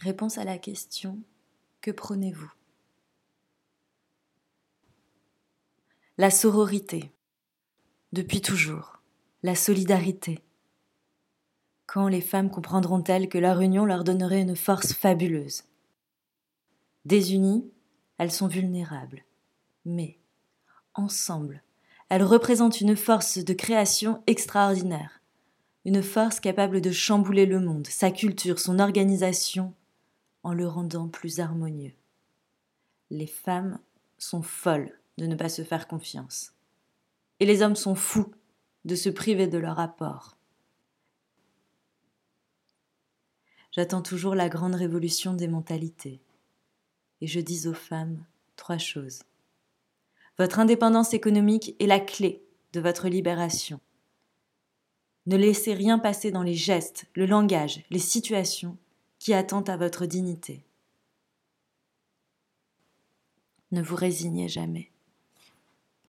Réponse à la question Que prônez-vous La sororité. Depuis toujours. La solidarité. Quand les femmes comprendront-elles que leur union leur donnerait une force fabuleuse? Désunies, elles sont vulnérables. Mais, ensemble, elles représentent une force de création extraordinaire. Une force capable de chambouler le monde, sa culture, son organisation, en le rendant plus harmonieux. Les femmes sont folles de ne pas se faire confiance. Et les hommes sont fous de se priver de leur apport. J'attends toujours la grande révolution des mentalités. Et je dis aux femmes trois choses. Votre indépendance économique est la clé de votre libération. Ne laissez rien passer dans les gestes, le langage, les situations qui attendent à votre dignité. Ne vous résignez jamais.